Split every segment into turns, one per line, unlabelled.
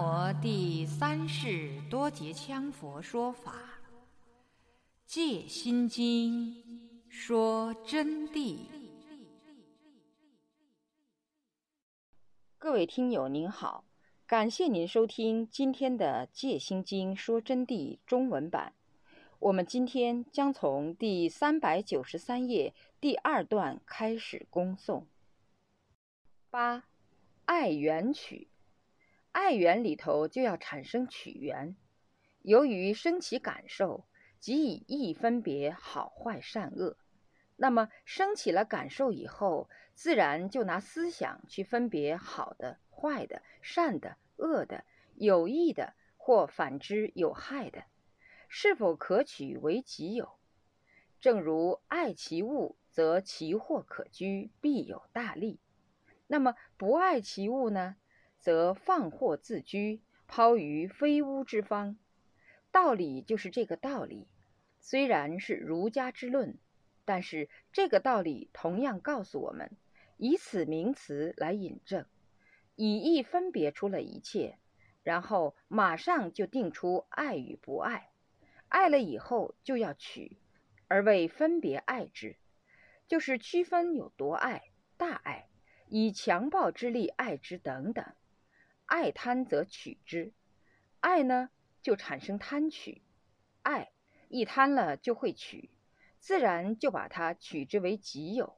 摩第三世多杰羌佛说法，《戒心经》说真谛。
各位听友您好，感谢您收听今天的《戒心经》说真谛中文版。我们今天将从第三百九十三页第二段开始恭诵。八，爱缘曲，爱缘里头就要产生取缘。由于升起感受，即以意分别好坏善恶。那么升起了感受以后，自然就拿思想去分别好的、坏的、善的、恶的、有益的或反之有害的。是否可取为己有？正如爱其物，则其祸可居，必有大利；那么不爱其物呢，则放货自居，抛于非屋之方。道理就是这个道理。虽然是儒家之论，但是这个道理同样告诉我们，以此名词来引证，以意分别出了一切，然后马上就定出爱与不爱。爱了以后就要取，而为分别爱之，就是区分有多爱、大爱，以强暴之力爱之等等。爱贪则取之，爱呢就产生贪取，爱一贪了就会取，自然就把它取之为己有。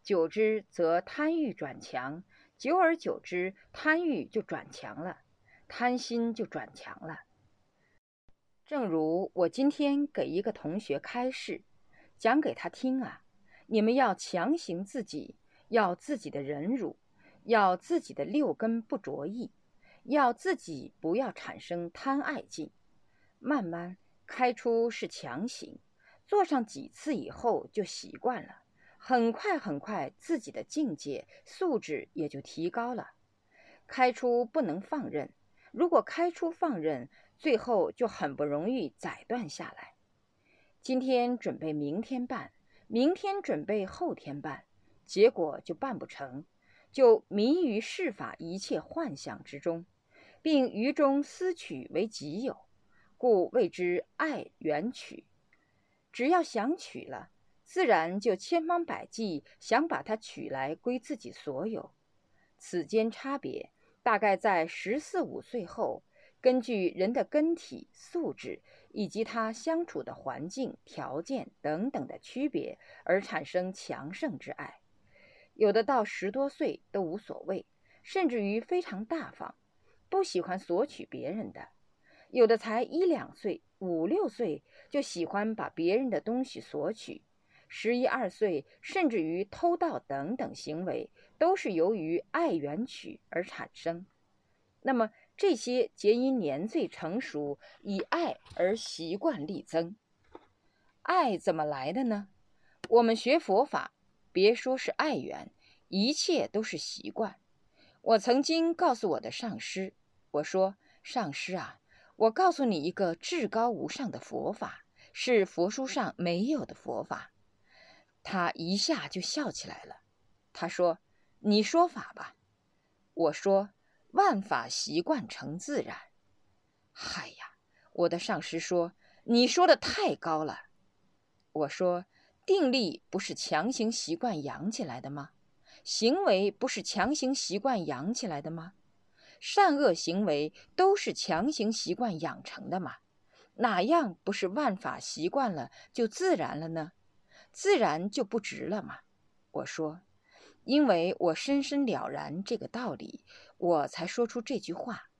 久之则贪欲转强，久而久之贪欲就转强了，贪心就转强了。正如我今天给一个同学开示，讲给他听啊，你们要强行自己，要自己的忍辱，要自己的六根不着意，要自己不要产生贪爱境。慢慢开出是强行，做上几次以后就习惯了，很快很快自己的境界素质也就提高了。开出不能放任，如果开出放任。最后就很不容易宰断下来。今天准备明天办，明天准备后天办，结果就办不成，就迷于世法一切幻想之中，并于中私取为己有，故谓之爱缘取。只要想取了，自然就千方百计想把它取来归自己所有。此间差别大概在十四五岁后。根据人的根体素质以及他相处的环境条件等等的区别而产生强盛之爱，有的到十多岁都无所谓，甚至于非常大方，不喜欢索取别人的；有的才一两岁、五六岁就喜欢把别人的东西索取，十一二岁甚至于偷盗等等行为，都是由于爱缘取而产生。那么。这些皆因年岁成熟，以爱而习惯力增。爱怎么来的呢？我们学佛法，别说是爱缘，一切都是习惯。我曾经告诉我的上师，我说：“上师啊，我告诉你一个至高无上的佛法，是佛书上没有的佛法。”他一下就笑起来了。他说：“你说法吧。”我说。万法习惯成自然。嗨呀，我的上师说：“你说的太高了。”我说：“定力不是强行习惯养起来的吗？行为不是强行习惯养起来的吗？善恶行为都是强行习惯养成的吗？哪样不是万法习惯了就自然了呢？自然就不值了吗？”我说。因为我深深了然这个道理，我才说出这句话。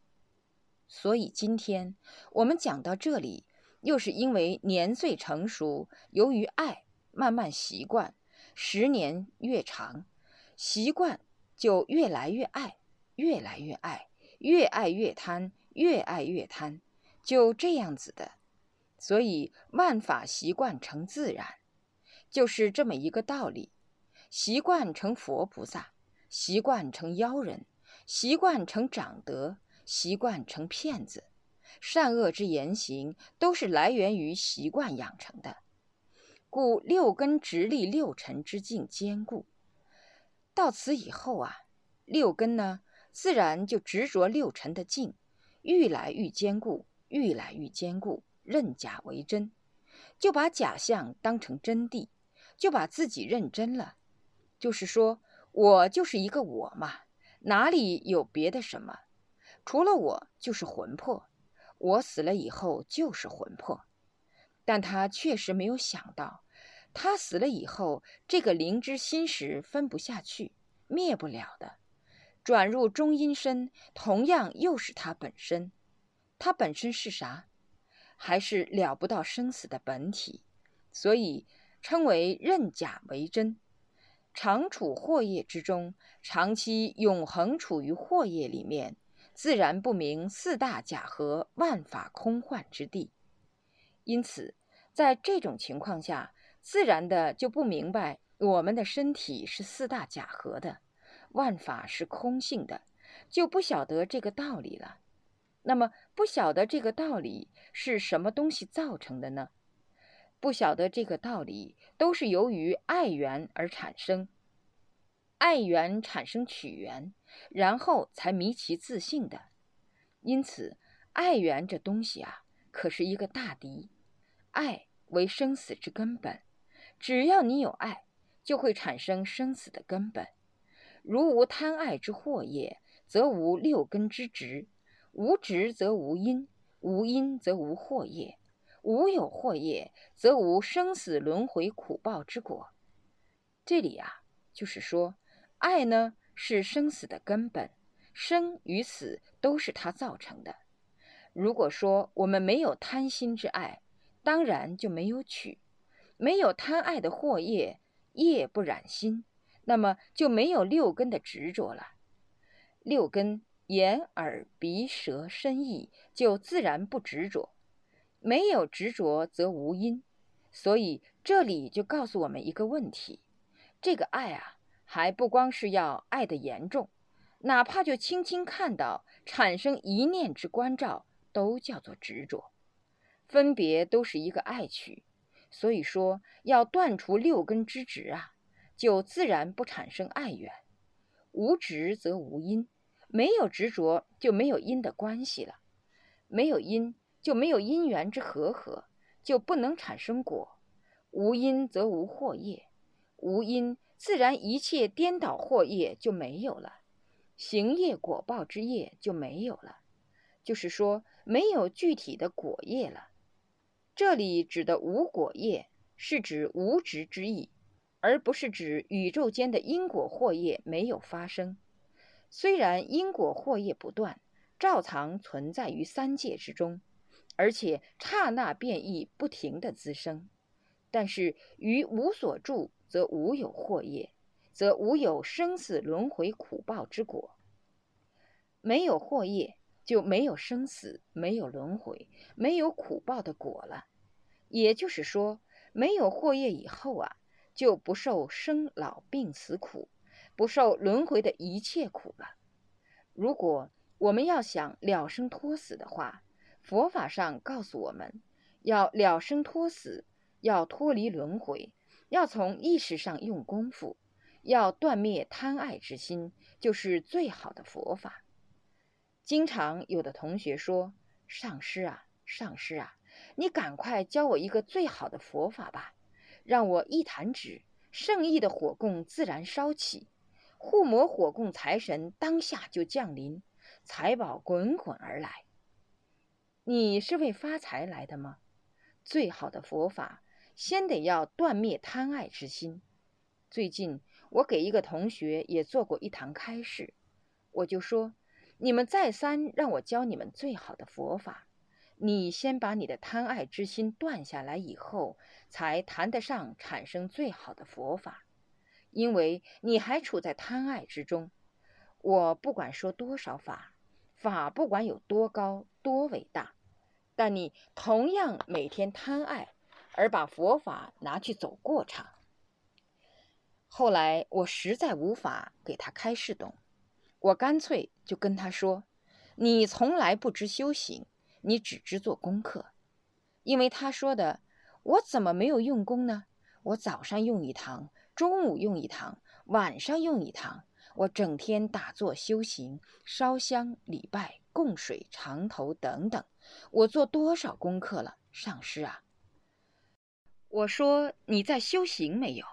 所以今天我们讲到这里，又是因为年岁成熟，由于爱慢慢习惯，十年越长，习惯就越来越爱，越来越爱，越爱越贪，越爱越贪，就这样子的。所以万法习惯成自然，就是这么一个道理。习惯成佛菩萨，习惯成妖人，习惯成长德，习惯成骗子，善恶之言行都是来源于习惯养成的。故六根直立六尘之境坚固。到此以后啊，六根呢，自然就执着六尘的境，愈来愈坚固，愈来愈坚固，认假为真，就把假象当成真谛，就把自己认真了。就是说我就是一个我嘛，哪里有别的什么？除了我就是魂魄，我死了以后就是魂魄。但他确实没有想到，他死了以后，这个灵之心识分不下去，灭不了的。转入中阴身，同样又是他本身。他本身是啥？还是了不到生死的本体，所以称为认假为真。常处惑业之中，长期永恒处于惑业里面，自然不明四大假和、万法空幻之地。因此，在这种情况下，自然的就不明白我们的身体是四大假合的。万法是空性的，就不晓得这个道理了。那么，不晓得这个道理是什么东西造成的呢？不晓得这个道理，都是由于爱缘而产生。爱缘产生取缘，然后才迷其自性的。因此，爱缘这东西啊，可是一个大敌。爱为生死之根本，只要你有爱，就会产生生死的根本。如无贪爱之惑业，则无六根之执；无执则无因，无因则无惑业；无有惑业，则无生死轮回苦报之果。这里啊，就是说，爱呢是生死的根本，生与死都是它造成的。如果说我们没有贪心之爱，当然就没有取；没有贪爱的惑业，业不染心。那么就没有六根的执着了，六根眼耳鼻舌身意就自然不执着，没有执着则无因，所以这里就告诉我们一个问题：这个爱啊，还不光是要爱的严重，哪怕就轻轻看到产生一念之关照，都叫做执着，分别都是一个爱取，所以说要断除六根之执啊。就自然不产生爱缘，无执则无因，没有执着就没有因的关系了，没有因就没有因缘之和合，就不能产生果。无因则无惑业，无因自然一切颠倒惑业就没有了，行业果报之业就没有了，就是说没有具体的果业了。这里指的无果业，是指无执之意。而不是指宇宙间的因果惑业没有发生，虽然因果惑业不断，照常存在于三界之中，而且刹那变异，不停的滋生，但是于无所住，则无有惑业，则无有生死轮回苦报之果。没有惑业，就没有生死，没有轮回，没有苦报的果了。也就是说，没有惑业以后啊。就不受生老病死苦，不受轮回的一切苦了。如果我们要想了生脱死的话，佛法上告诉我们，要了生脱死，要脱离轮回，要从意识上用功夫，要断灭贪爱之心，就是最好的佛法。经常有的同学说：“上师啊，上师啊，你赶快教我一个最好的佛法吧。”让我一弹指，圣意的火供自然烧起，护摩火供财神当下就降临，财宝滚滚而来。你是为发财来的吗？最好的佛法，先得要断灭贪爱之心。最近我给一个同学也做过一堂开示，我就说：你们再三让我教你们最好的佛法。你先把你的贪爱之心断下来以后，才谈得上产生最好的佛法，因为你还处在贪爱之中。我不管说多少法，法不管有多高多伟大，但你同样每天贪爱，而把佛法拿去走过场。后来我实在无法给他开示懂，我干脆就跟他说：“你从来不知修行。”你只知做功课，因为他说的，我怎么没有用功呢？我早上用一堂，中午用一堂，晚上用一堂，我整天打坐修行、烧香礼拜，供水、长头等等。我做多少功课了，上师啊？我说你在修行没有？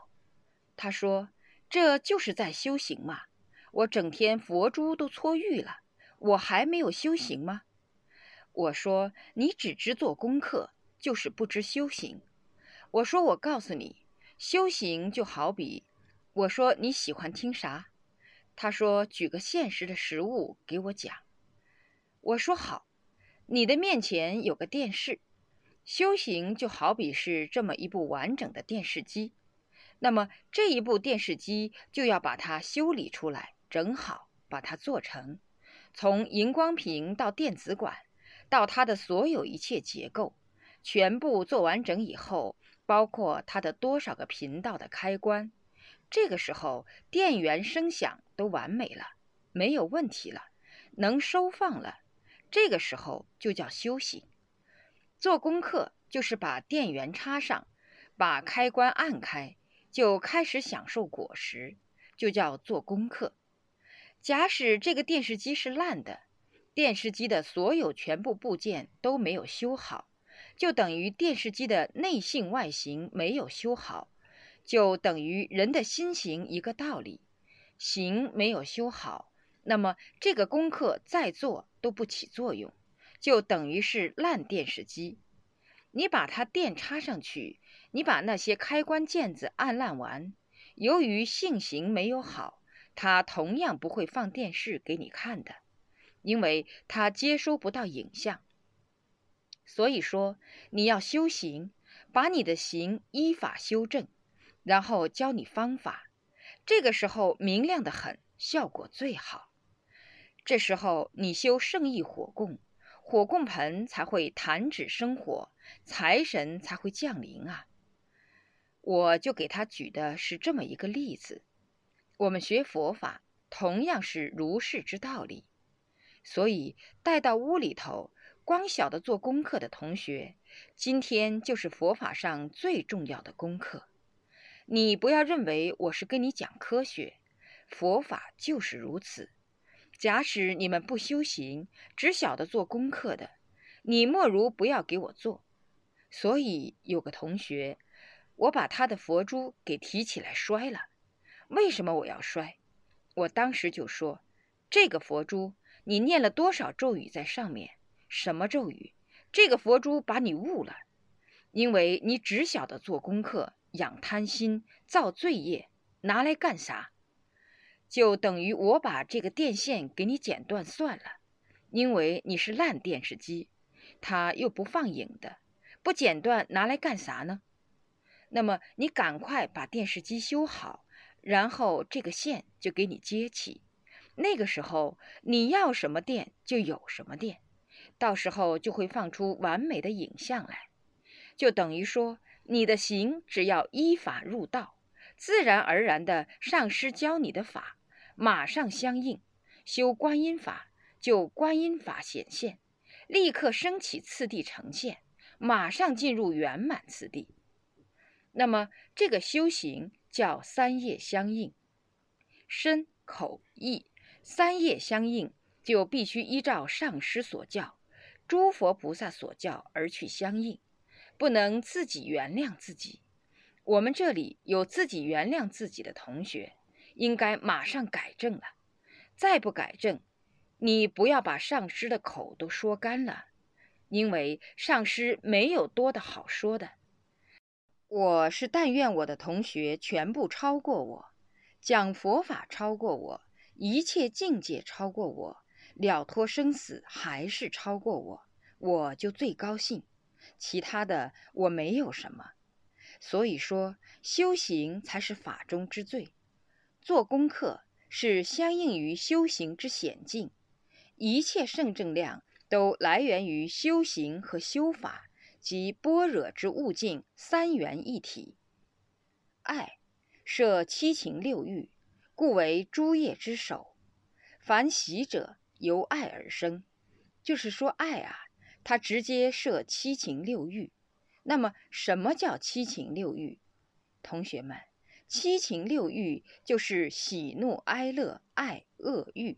他说这就是在修行嘛。我整天佛珠都搓玉了，我还没有修行吗？我说你只知做功课，就是不知修行。我说我告诉你，修行就好比……我说你喜欢听啥？他说举个现实的实物给我讲。我说好，你的面前有个电视。修行就好比是这么一部完整的电视机，那么这一部电视机就要把它修理出来，整好，把它做成，从荧光屏到电子管，到它的所有一切结构，全部做完整以后，包括它的多少个频道的开关，这个时候电源声响都完美了，没有问题了，能收放了，这个时候就叫修行。做功课就是把电源插上，把开关按开，就开始享受果实，就叫做功课。假使这个电视机是烂的，电视机的所有全部部件都没有修好，就等于电视机的内性外形没有修好，就等于人的心形一个道理，形没有修好，那么这个功课再做都不起作用。就等于是烂电视机，你把它电插上去，你把那些开关键子按烂完，由于性行没有好，他同样不会放电视给你看的，因为他接收不到影像。所以说，你要修行，把你的行依法修正，然后教你方法，这个时候明亮的很，效果最好。这时候你修圣意火供。火供盆才会弹指生火，财神才会降临啊！我就给他举的是这么一个例子。我们学佛法同样是如是之道理，所以带到屋里头，光晓得做功课的同学，今天就是佛法上最重要的功课。你不要认为我是跟你讲科学，佛法就是如此。假使你们不修行，只晓得做功课的，你莫如不要给我做。所以有个同学，我把他的佛珠给提起来摔了。为什么我要摔？我当时就说：这个佛珠，你念了多少咒语在上面？什么咒语？这个佛珠把你误了，因为你只晓得做功课，养贪心，造罪业，拿来干啥？就等于我把这个电线给你剪断算了，因为你是烂电视机，它又不放影的，不剪断拿来干啥呢？那么你赶快把电视机修好，然后这个线就给你接起，那个时候你要什么电就有什么电，到时候就会放出完美的影像来，就等于说你的行只要依法入道，自然而然的上师教你的法。马上相应，修观音法就观音法显现，立刻升起次第呈现，马上进入圆满次第。那么这个修行叫三业相应，身口意三业相应，就必须依照上师所教、诸佛菩萨所教而去相应，不能自己原谅自己。我们这里有自己原谅自己的同学。应该马上改正了，再不改正，你不要把上师的口都说干了，因为上师没有多的好说的。我是但愿我的同学全部超过我，讲佛法超过我，一切境界超过我，了脱生死还是超过我，我就最高兴。其他的我没有什么，所以说修行才是法中之最。做功课是相应于修行之显境，一切圣正量都来源于修行和修法及般若之悟境三元一体。爱设七情六欲，故为诸业之首。凡喜者由爱而生，就是说爱啊，它直接设七情六欲。那么什么叫七情六欲？同学们。七情六欲就是喜怒哀乐爱恶欲，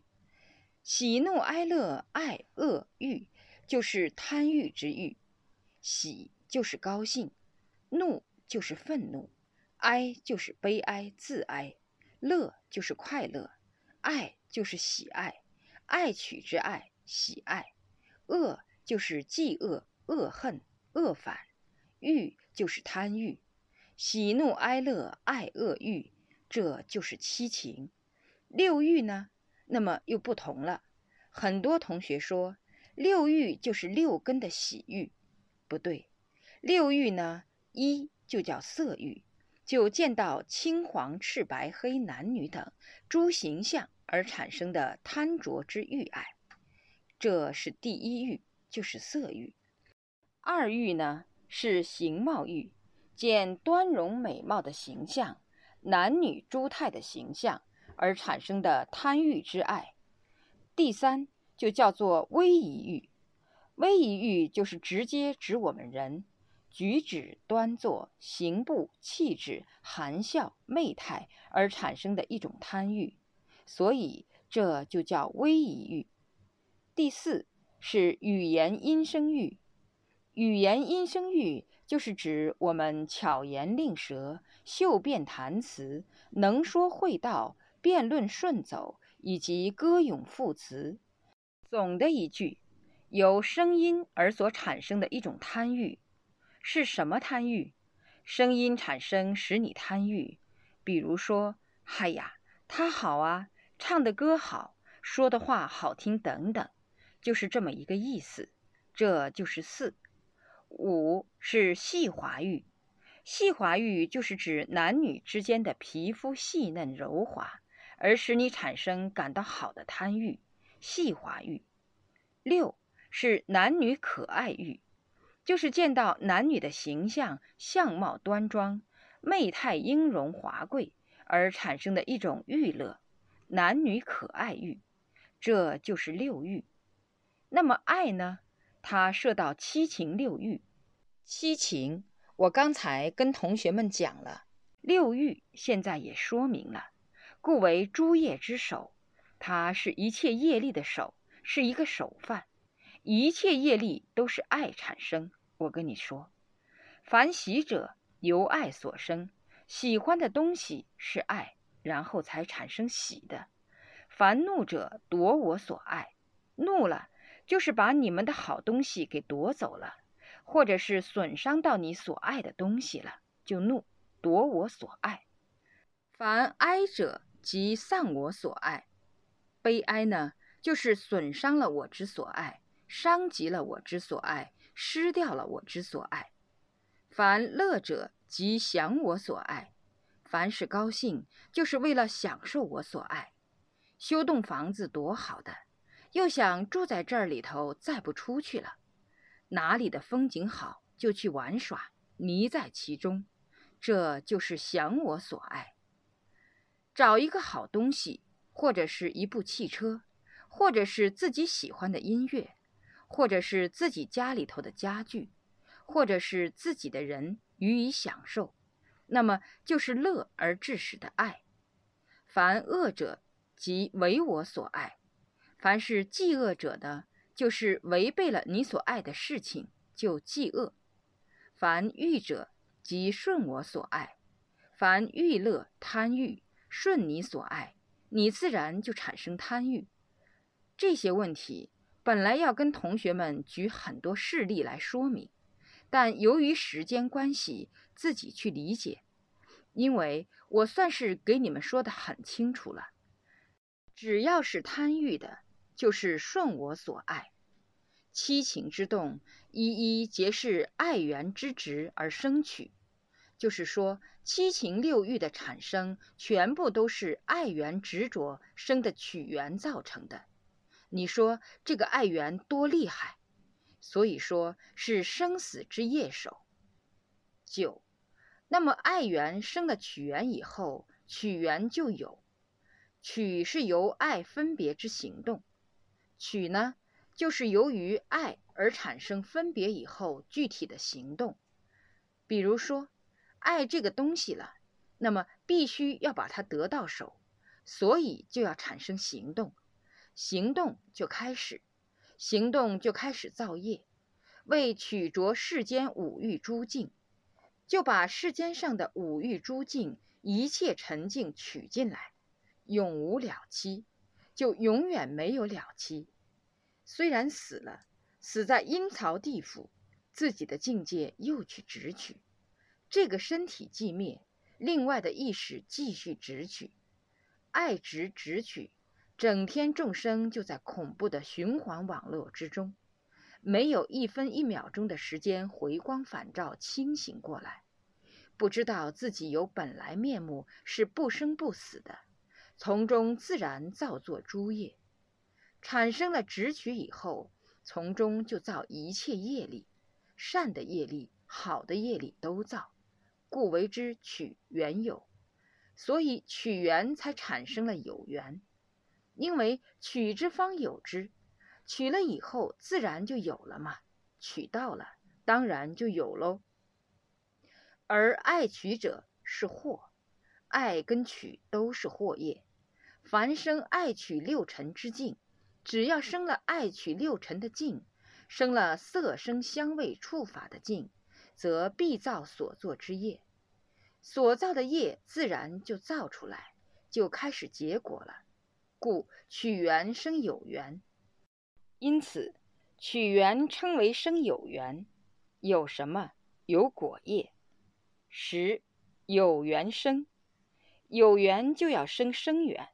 喜怒哀乐、爱恶欲，就是贪欲之欲。喜就是高兴，怒就是愤怒，哀就是悲哀自哀，乐就是快乐，爱就是喜爱，爱取之爱，喜爱。恶就是忌恶、恶恨、恶反，欲就是贪欲。喜怒哀乐、爱恶欲，这就是七情。六欲呢？那么又不同了。很多同学说，六欲就是六根的喜欲，不对。六欲呢，一就叫色欲，就见到青黄赤白黑男女等诸形象而产生的贪着之欲爱，这是第一欲，就是色欲。二欲呢，是形貌欲。见端容美貌的形象，男女诸态的形象而产生的贪欲之爱。第三就叫做威仪欲，威仪欲就是直接指我们人举止端坐、行步气质、含笑媚态而产生的一种贪欲，所以这就叫威仪欲。第四是语言音声欲，语言音声欲。就是指我们巧言令舌、秀辩谈辞、能说会道、辩论顺走，以及歌咏赋词。总的一句，由声音而所产生的一种贪欲，是什么贪欲？声音产生使你贪欲，比如说，嗨呀，他好啊，唱的歌好，说的话好听等等，就是这么一个意思。这就是四。五是细滑欲，细滑欲就是指男女之间的皮肤细嫩柔滑，而使你产生感到好的贪欲，细滑欲。六是男女可爱欲，就是见到男女的形象、相貌端庄、媚态英容华贵而产生的一种欲乐，男女可爱欲，这就是六欲。那么爱呢？它涉到七情六欲，七情我刚才跟同学们讲了，六欲现在也说明了，故为诸业之首，它是一切业力的首，是一个首犯，一切业力都是爱产生。我跟你说，凡喜者由爱所生，喜欢的东西是爱，然后才产生喜的；凡怒者夺我所爱，怒了。就是把你们的好东西给夺走了，或者是损伤到你所爱的东西了，就怒，夺我所爱。凡哀者，即丧我所爱。悲哀呢，就是损伤了我之所爱，伤及了我之所爱，失掉了我之所爱。凡乐者，即享我所爱。凡是高兴，就是为了享受我所爱。修栋房子多好的！又想住在这里头，再不出去了。哪里的风景好，就去玩耍，泥在其中。这就是享我所爱。找一个好东西，或者是一部汽车，或者是自己喜欢的音乐，或者是自己家里头的家具，或者是自己的人予以享受，那么就是乐而致使的爱。凡恶者，即为我所爱。凡是忌恶者的，就是违背了你所爱的事情，就忌恶；凡欲者，即顺我所爱；凡欲乐贪欲，顺你所爱，你自然就产生贪欲。这些问题本来要跟同学们举很多事例来说明，但由于时间关系，自己去理解。因为我算是给你们说的很清楚了，只要是贪欲的。就是顺我所爱，七情之动，一一皆是爱缘之执而生取。就是说，七情六欲的产生，全部都是爱缘执着生的取缘造成的。你说这个爱缘多厉害？所以说是生死之业首。九，那么爱缘生了曲缘以后，曲缘就有，取是由爱分别之行动。取呢，就是由于爱而产生分别以后具体的行动。比如说，爱这个东西了，那么必须要把它得到手，所以就要产生行动。行动就开始，行动就开始造业，为取着世间五欲诸境，就把世间上的五欲诸境一切沉静取进来，永无了期，就永远没有了期。虽然死了，死在阴曹地府，自己的境界又去直取，这个身体寂灭，另外的意识继续直取，爱执直取。整天众生就在恐怖的循环网络之中，没有一分一秒钟的时间回光返照清醒过来，不知道自己有本来面目是不生不死的，从中自然造作诸业，产生了直取以后，从中就造一切业力，善的业力、好的业力都造，故为之取缘有，所以取缘才产生了有缘。因为取之方有之，取了以后自然就有了嘛。取到了，当然就有喽。而爱取者是祸，爱跟取都是祸业。凡生爱取六尘之境，只要生了爱取六尘的境，生了色声香味触法的境，则必造所作之业。所造的业自然就造出来，就开始结果了。故取缘生有缘，因此取缘称为生有缘。有什么？有果业。十有缘生，有缘就要生生缘，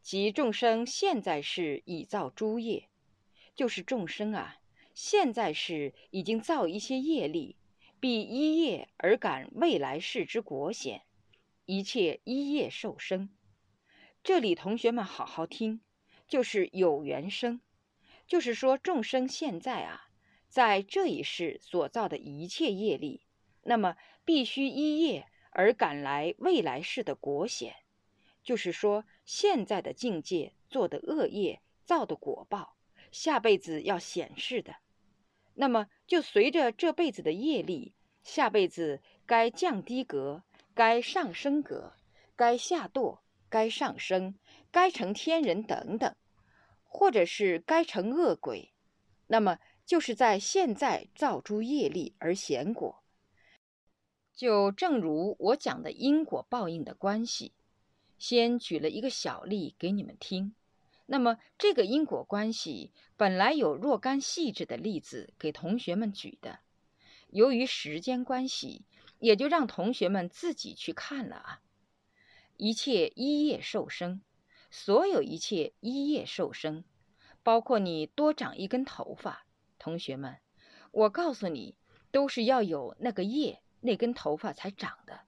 即众生现在是已造诸业，就是众生啊，现在是已经造一些业力，必依业而感未来世之果显，一切依业受生。这里同学们好好听，就是有缘生，就是说众生现在啊，在这一世所造的一切业力，那么必须依业而赶来未来世的果显，就是说现在的境界做的恶业造的果报，下辈子要显示的，那么就随着这辈子的业力，下辈子该降低格，该上升格，该下堕。该上升，该成天人等等，或者是该成恶鬼，那么就是在现在造诸业力而显果。就正如我讲的因果报应的关系，先举了一个小例给你们听。那么这个因果关系本来有若干细致的例子给同学们举的，由于时间关系，也就让同学们自己去看了啊。一切一叶受生，所有一切一叶受生，包括你多长一根头发，同学们，我告诉你，都是要有那个叶，那根头发才长的。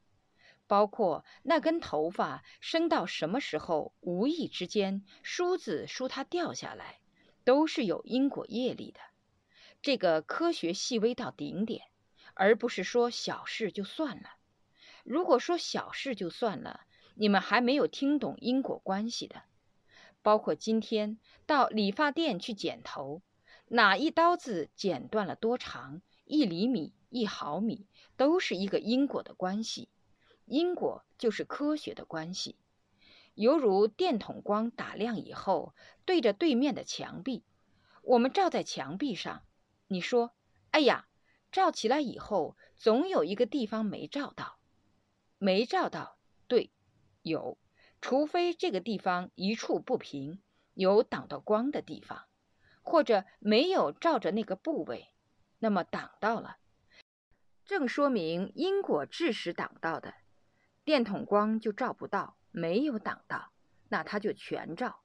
包括那根头发生到什么时候，无意之间梳子梳它掉下来，都是有因果业力的。这个科学细微到顶点，而不是说小事就算了。如果说小事就算了。你们还没有听懂因果关系的，包括今天到理发店去剪头，哪一刀子剪断了多长，一厘米、一毫米，都是一个因果的关系。因果就是科学的关系，犹如电筒光打亮以后，对着对面的墙壁，我们照在墙壁上，你说：“哎呀，照起来以后，总有一个地方没照到，没照到。”有，除非这个地方一处不平，有挡到光的地方，或者没有照着那个部位，那么挡到了，正说明因果致使挡到的，电筒光就照不到，没有挡到，那它就全照。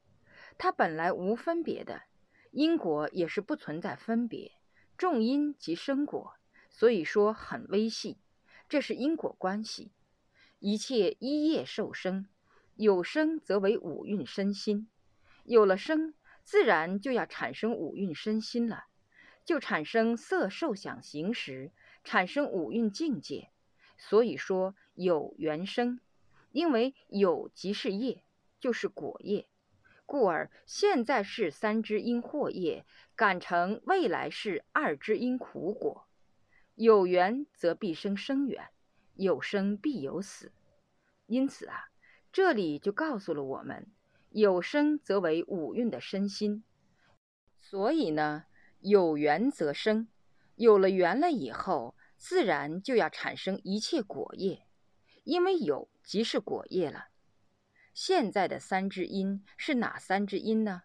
它本来无分别的，因果也是不存在分别，重因即生果，所以说很微细，这是因果关系。一切一业受生，有生则为五蕴身心，有了生，自然就要产生五蕴身心了，就产生色受想行识，产生五蕴境界。所以说有缘生，因为有即是业，就是果业，故而现在是三之因祸业，感成未来是二之因苦果。有缘则必生生缘。有生必有死，因此啊，这里就告诉了我们：有生则为五蕴的身心。所以呢，有缘则生，有了缘了以后，自然就要产生一切果业，因为有即是果业了。现在的三只因是哪三只因呢？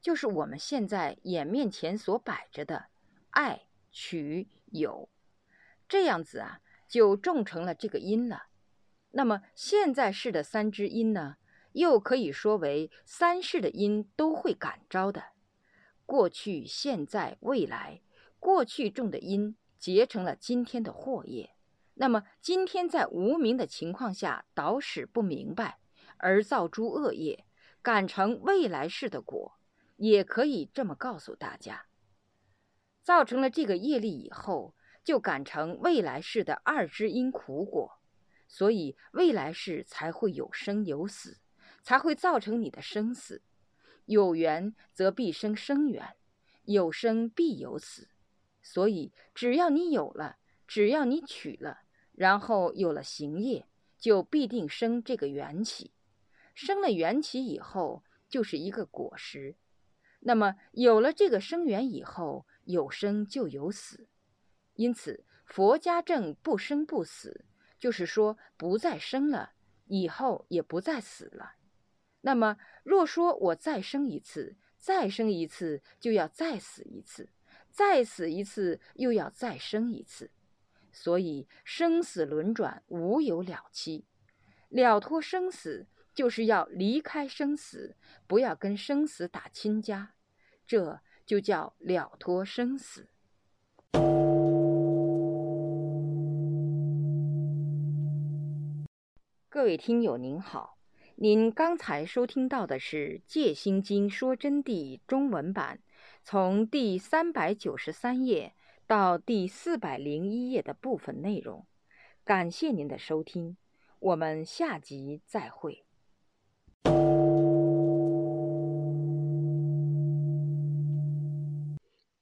就是我们现在眼面前所摆着的爱、取、有，这样子啊，就种成了这个因了。那么现在世的三只因呢，又可以说为三世的因都会感召的。过去、现在、未来，过去种的因结成了今天的祸业。那么今天在无明的情况下导使不明白。而造诸恶业，感成未来世的果，也可以这么告诉大家：造成了这个业力以后，就感成未来世的二之因苦果，所以未来世才会有生有死，才会造成你的生死。有缘则必生生缘，有生必有死，所以只要你有了，只要你取了，然后有了行业，就必定生这个缘起。生了缘起以后，就是一个果实。那么有了这个生缘以后，有生就有死。因此，佛家正不生不死，就是说不再生了，以后也不再死了。那么，若说我再生一次，再生一次，就要再死一次，再死一次，又要再生一次。所以，生死轮转，无有了期。了脱生死。就是要离开生死，不要跟生死打亲家，这就叫了脱生死。各位听友您好，您刚才收听到的是《戒心经说真谛》中文版，从第三百九十三页到第四百零一页的部分内容。感谢您的收听，我们下集再会。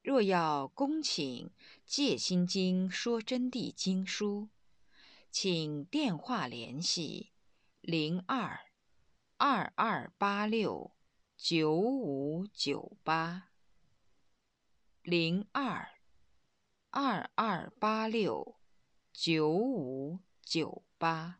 若要恭请《戒心经说真谛》经书，请电话联系零二二二八六九五九八零二二二八六九五九八。